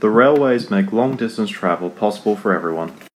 The railways make long distance travel possible for everyone.